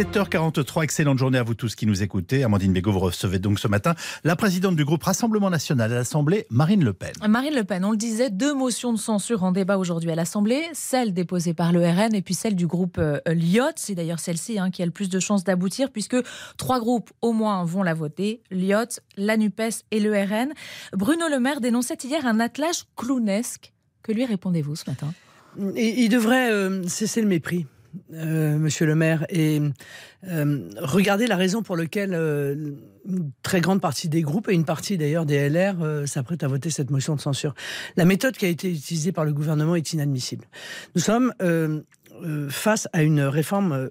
7h43, excellente journée à vous tous qui nous écoutez. Amandine Bégaud, vous recevez donc ce matin la présidente du groupe Rassemblement National à l'Assemblée, Marine Le Pen. Marine Le Pen, on le disait, deux motions de censure en débat aujourd'hui à l'Assemblée, celle déposée par le RN et puis celle du groupe euh, Lyot. C'est d'ailleurs celle-ci hein, qui a le plus de chances d'aboutir puisque trois groupes au moins vont la voter, Lyot, la NUPES et le RN. Bruno Le Maire dénonçait hier un attelage clownesque. Que lui répondez-vous ce matin? Il devrait euh, cesser le mépris. Euh, monsieur le maire, et euh, regardez la raison pour laquelle une très grande partie des groupes et une partie d'ailleurs des LR s'apprêtent à voter cette motion de censure. La méthode qui a été utilisée par le gouvernement est inadmissible. Nous sommes face à une réforme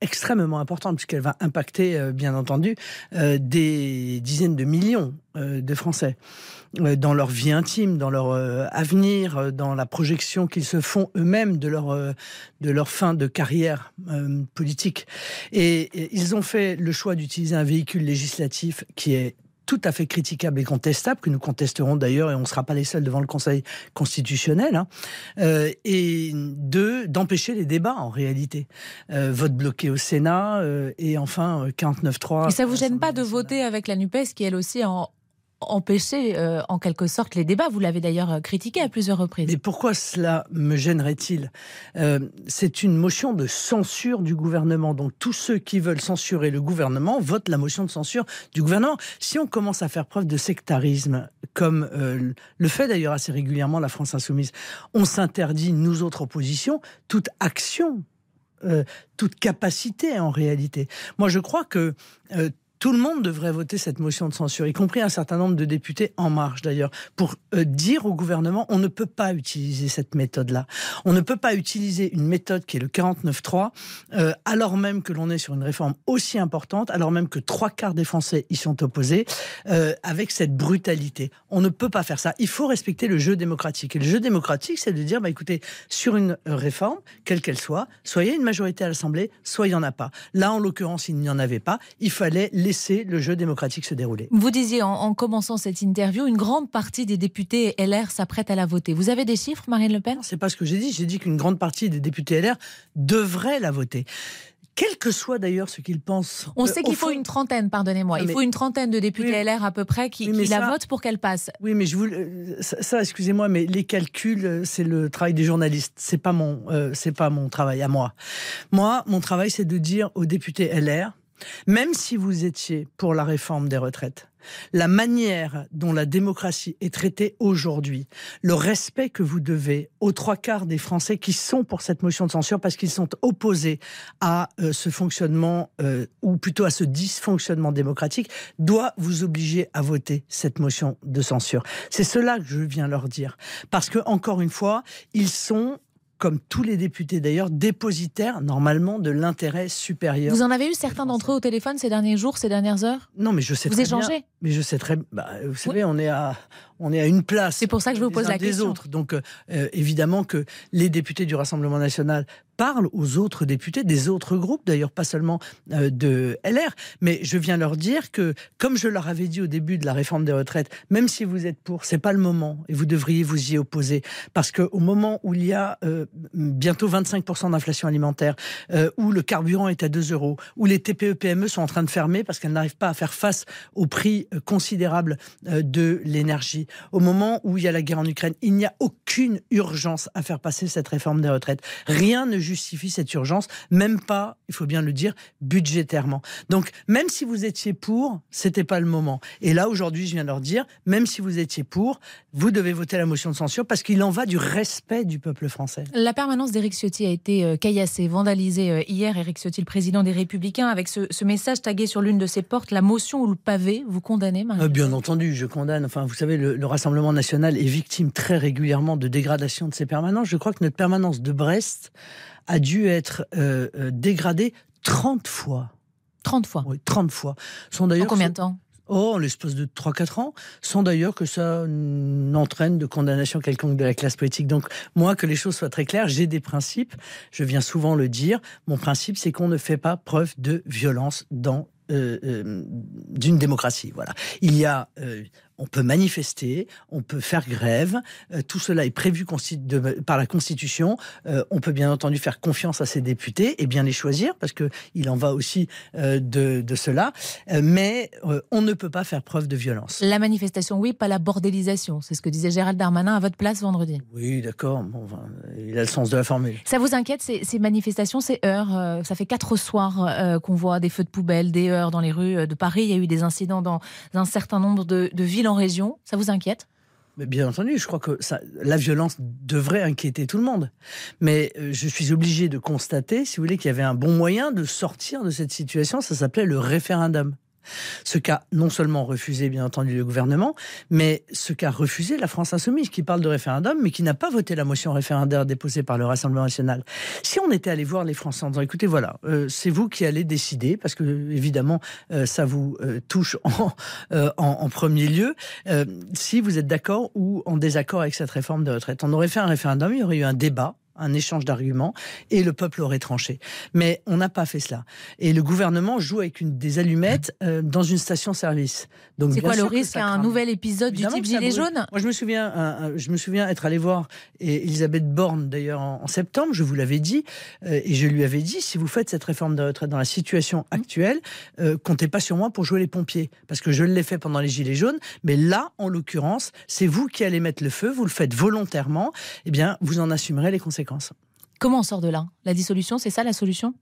extrêmement importante puisqu'elle va impacter, bien entendu, des dizaines de millions de Français. Euh, dans leur vie intime, dans leur euh, avenir, euh, dans la projection qu'ils se font eux-mêmes de leur, de leur fin de carrière politique. Et, ils ont fait le choix d'utiliser un véhicule législatif qui est tout à fait critiquable et contestable, que nous contesterons d'ailleurs, et on ne sera pas les seuls devant le Conseil constitutionnel, hein, et deux, d'empêcher les débats en réalité. vote bloqué au Sénat, et enfin 49-3. Et ça vous gêne pas de voter avec la NUPES, qui elle aussi en, empêcher euh, en quelque sorte les débats. Vous l'avez d'ailleurs euh, critiqué à plusieurs reprises. Mais pourquoi cela me gênerait-il? Euh, C'est une motion de censure du gouvernement. Donc tous ceux qui veulent censurer le gouvernement votent la motion de censure du gouvernement. Si on commence à faire preuve de sectarisme, comme le fait d'ailleurs assez régulièrement la France insoumise, on s'interdit, nous autres oppositions, toute action toute capacité en réalité. Moi, je crois que tout le monde devrait voter cette motion de censure, y compris un certain nombre de députés en marche d'ailleurs, pour euh, dire au gouvernement on ne peut pas utiliser cette méthode-là. On ne peut pas utiliser une méthode qui est le 49-3, euh, alors même que l'on est sur une réforme aussi importante, alors même que trois quarts des Français y sont opposés, euh, avec cette brutalité. On ne peut pas faire ça. Il faut respecter le jeu démocratique. Et le jeu démocratique, c'est de dire, bah, écoutez, sur une réforme, quelle qu'elle soit, a une majorité à l'Assemblée, soit il n'y en a pas. Là, en l'occurrence, il n'y en avait pas. Il fallait les laisser le jeu démocratique se dérouler. Vous disiez en, commençant cette interview, une grande partie des députés LR s'apprêtent à la voter. Vous avez des chiffres, Marine Le Pen? C'est pas ce que j'ai dit. J'ai dit qu'une grande partie des députés LR devraient la voter quel que soit d'ailleurs ce qu'ils pensent. On sait qu'il faut une trentaine, pardonnez-moi. Il faut une trentaine de députés LR à peu près qui, la votent pour qu'elle passe. Oui, mais je vous, ça, excusez-moi, mais les calculs, c'est le travail des journalistes. C'est pas mon, euh, c'est pas mon travail à moi. Moi, mon travail, c'est de dire aux députés LR même si vous étiez pour la réforme des retraites, la manière dont la démocratie est traitée aujourd'hui, le respect que vous devez aux trois quarts des Français qui sont pour cette motion de censure parce qu'ils sont opposés à euh, ce fonctionnement, euh, ou plutôt à ce dysfonctionnement démocratique, doit vous obliger à voter cette motion de censure. C'est cela que je viens leur dire. Parce que, encore une fois, ils sont comme tous les députés d'ailleurs, dépositaires normalement de l'intérêt supérieur. Vous en avez eu certains d'entre eux au téléphone ces derniers jours, ces dernières heures? Non, mais je sais vous très échangez? bien. Mais je sais très. Bah, vous savez, on est à on est à une place. C'est pour ça que je vous pose la des question. autres. Donc euh, évidemment que les députés du Rassemblement national parlent aux autres députés des autres groupes, d'ailleurs pas seulement euh, de LR, mais je viens leur dire que, comme je leur avais dit au début de la réforme des retraites, même si vous êtes pour, c'est pas le moment et vous devriez vous y opposer, parce que au moment où il y a euh, bientôt 25% d'inflation alimentaire, où le carburant est à 2 euros, où les TPE-PME sont en train de fermer parce qu'elles n'arrivent pas à faire face au prix considérable de l'énergie, au moment où il y a la guerre en Ukraine. Il n'y a aucune urgence à faire passer cette réforme des retraites. Rien ne justifie cette urgence, même pas, il faut bien le dire, budgétairement. Donc, même si vous étiez pour, c'était pas le moment. Et là, aujourd'hui, je viens de leur dire, même si vous étiez pour, vous devez voter la motion de censure parce qu'il en va du respect du peuple français. La permanence d'Éric Ciotti a été euh, caillassée, vandalisée euh, hier. Éric Ciotti, le président des Républicains, avec ce, message tagué sur l'une de ses portes, la motion ou le pavé, vous condamnez, Marie euh, Bien entendu, je condamne. Enfin, vous savez, le, le Rassemblement national est victime très régulièrement de dégradation de ses permanences. Je crois que notre permanence de Brest a dû être euh, euh, dégradée 30 fois. 30 fois Oui, 30 fois. Sont en combien de temps? Oh, en l'espace de 3-4 ans, sans d'ailleurs que ça n'entraîne de condamnation quelconque de la classe politique. Donc, moi, que les choses soient très claires, j'ai des principes, je viens souvent le dire. Mon principe, c'est qu'on ne fait pas preuve de violence dans euh, d'une démocratie. Voilà. Il y a, on peut manifester, on peut faire grève, euh, tout cela est prévu par la Constitution. Euh, on peut bien entendu faire confiance à ces députés et bien les choisir, parce qu'il en va aussi de, de, cela. mais on ne peut pas faire preuve de violence. La manifestation, oui, pas la bordélisation. C'est ce que disait Gérald Darmanin à votre place vendredi. Oui, d'accord. Bon, il a le sens de la formule. Ça vous inquiète, ces, ces manifestations, ces heures Ça fait quatre soirs qu'on voit des feux de poubelle, des heures dans les rues de Paris. Il y a eu des incidents dans un certain nombre de, villes région. Ça vous inquiète? Mais bien entendu, je crois que la violence devrait inquiéter tout le monde. Mais euh, je suis obligé de constater, si vous voulez, qu'il y avait un bon moyen de sortir de cette situation. Ça s'appelait le référendum. Ce qu'a non seulement refusé, bien entendu, le gouvernement, mais ce qu'a refusé la France Insoumise, qui parle de référendum, mais qui n'a pas voté la motion référendaire déposée par le Rassemblement national. Si on était allé voir les Français en disant, écoutez, voilà, euh, c'est vous qui allez décider, parce que évidemment, euh, ça vous euh, touche en, en, premier lieu, si vous êtes d'accord ou en désaccord avec cette réforme de retraite. On aurait fait un référendum, il y aurait eu un débat un échange d'arguments et le peuple aurait tranché. Mais on n'a pas fait cela. Et le gouvernement joue avec une, des allumettes euh, dans une station-service. Donc c'est quoi le risque à un nouvel épisode du type gilet jaune Moi, je me souviens, euh, je me souviens être allé voir Elisabeth Borne d'ailleurs en, septembre. Je vous l'avais dit euh, et je lui avais dit si vous faites cette réforme de retraite dans la situation actuelle, comptez pas sur moi pour jouer les pompiers parce que je l'ai fait pendant les gilets jaunes. Mais là, en l'occurrence, c'est vous qui allez mettre le feu. Vous le faites volontairement. Eh bien, vous en assumerez les conséquences. Comment on sort de là? La dissolution, c'est ça la solution?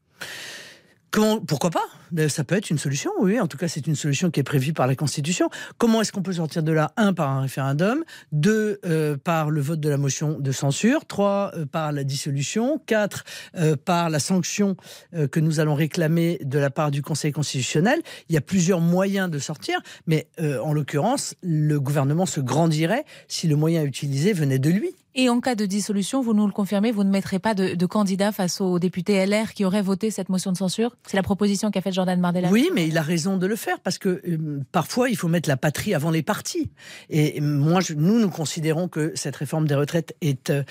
Pourquoi pas? Ben, Ça peut être une solution, oui. En tout cas, c'est une solution qui est prévue par la Constitution. Comment est-ce qu'on peut sortir de là? Un, par un référendum. Deux, euh, par le vote de la motion de censure. Trois, euh, par la dissolution. Quatre, euh, par la sanction que nous allons réclamer de la part du Conseil constitutionnel. Il y a plusieurs moyens de sortir, mais en l'occurrence, le gouvernement se grandirait si le moyen utilisé venait de lui. Et en cas de dissolution, vous nous le confirmez, vous ne mettrez pas de, candidat face aux députés LR qui auraient voté cette motion de censure C'est la proposition qu'a faite Jordan Bardella. Oui, mais il a raison de le faire parce que euh, parfois il faut mettre la patrie avant les partis. Et moi, nous, nous considérons que cette réforme des retraites est euh,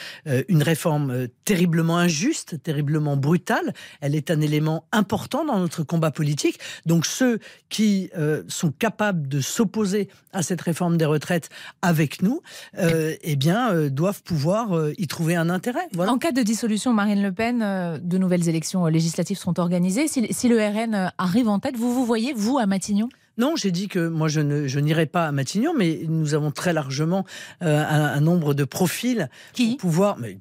une réforme euh, terriblement injuste, terriblement brutale. Elle est un élément important dans notre combat politique. Donc ceux qui sont capables de s'opposer à cette réforme des retraites avec nous, eh bien, doivent pouvoir pouvoir euh, y trouver un intérêt. En cas de dissolution, Marine Le Pen, euh, de nouvelles élections législatives seront organisées. Si, si le RN euh, arrive en tête, vous vous voyez, vous, à Matignon? Non, j'ai dit que moi je ne je n'irai pas à Matignon, mais nous avons très largement euh, un, nombre de profils qui pour pouvoir. Mais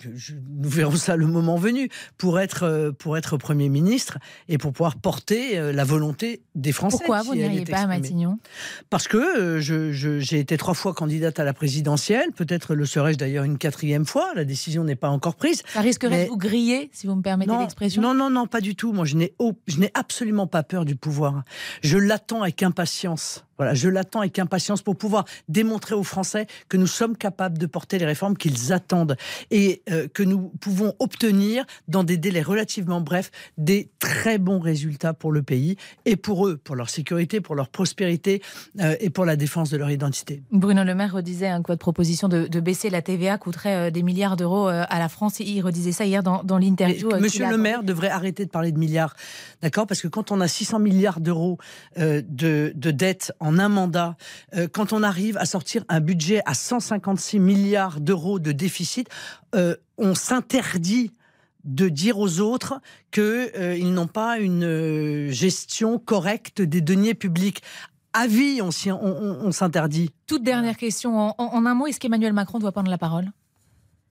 nous verrons ça le moment venu pour être euh, pour être premier ministre et pour pouvoir porter euh, la volonté des Français. Pourquoi vous n'iriez pas à Matignon? Parce que je, j'ai été trois fois candidate à la présidentielle. Peut-être le serais-je d'ailleurs une quatrième fois. La décision n'est pas encore prise. Ça risquerait de vous griller, si vous me permettez l'expression? Non, non, non, pas du tout. Moi, je n'ai je n'ai absolument pas peur du pouvoir. Je l'attends avec impatience impatience voilà, je l'attends avec impatience pour pouvoir démontrer aux Français que nous sommes capables de porter les réformes qu'ils attendent et euh, que nous pouvons obtenir dans des délais relativement brefs des très bons résultats pour le pays et pour eux, pour leur sécurité, pour leur prospérité euh, et pour la défense de leur identité. Bruno Le Maire redisait hein, que votre proposition de, baisser la TVA coûterait euh, des milliards d'euros à la France. Il redisait ça hier dans, dans l'interview. Monsieur Le Maire devrait arrêter de parler de milliards, d'accord? Parce que quand on a 600 milliards d'euros de, de dettes en un mandat, euh, quand on arrive à sortir un budget à 156 milliards d'euros de déficit, euh, on s'interdit de dire aux autres qu'ils euh, n'ont pas une gestion correcte des deniers publics. À vie, on, s'interdit. Toute dernière question. En, un mot, est-ce qu'Emmanuel Macron doit prendre la parole?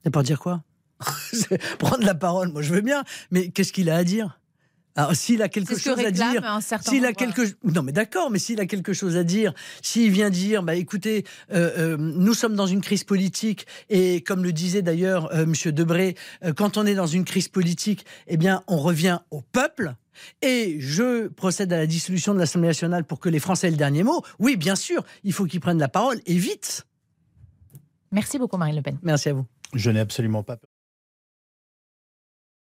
C'est pour dire quoi? Prendre la parole, moi je veux bien, mais qu'est-ce qu'il a à dire? Alors s'il a quelque chose à dire, s'il a quelque non mais d'accord, mais s'il a quelque chose à dire, s'il vient dire, bah écoutez, euh, euh, nous sommes dans une crise politique et comme le disait d'ailleurs euh, Monsieur Debré, quand on est dans une crise politique, eh bien on revient au peuple. Et je procède à la dissolution de l'Assemblée nationale pour que les Français aient le dernier mot. Oui, bien sûr, il faut qu'ils prennent la parole et vite. Merci beaucoup, Marine Le Pen. Merci à vous. Je n'ai absolument pas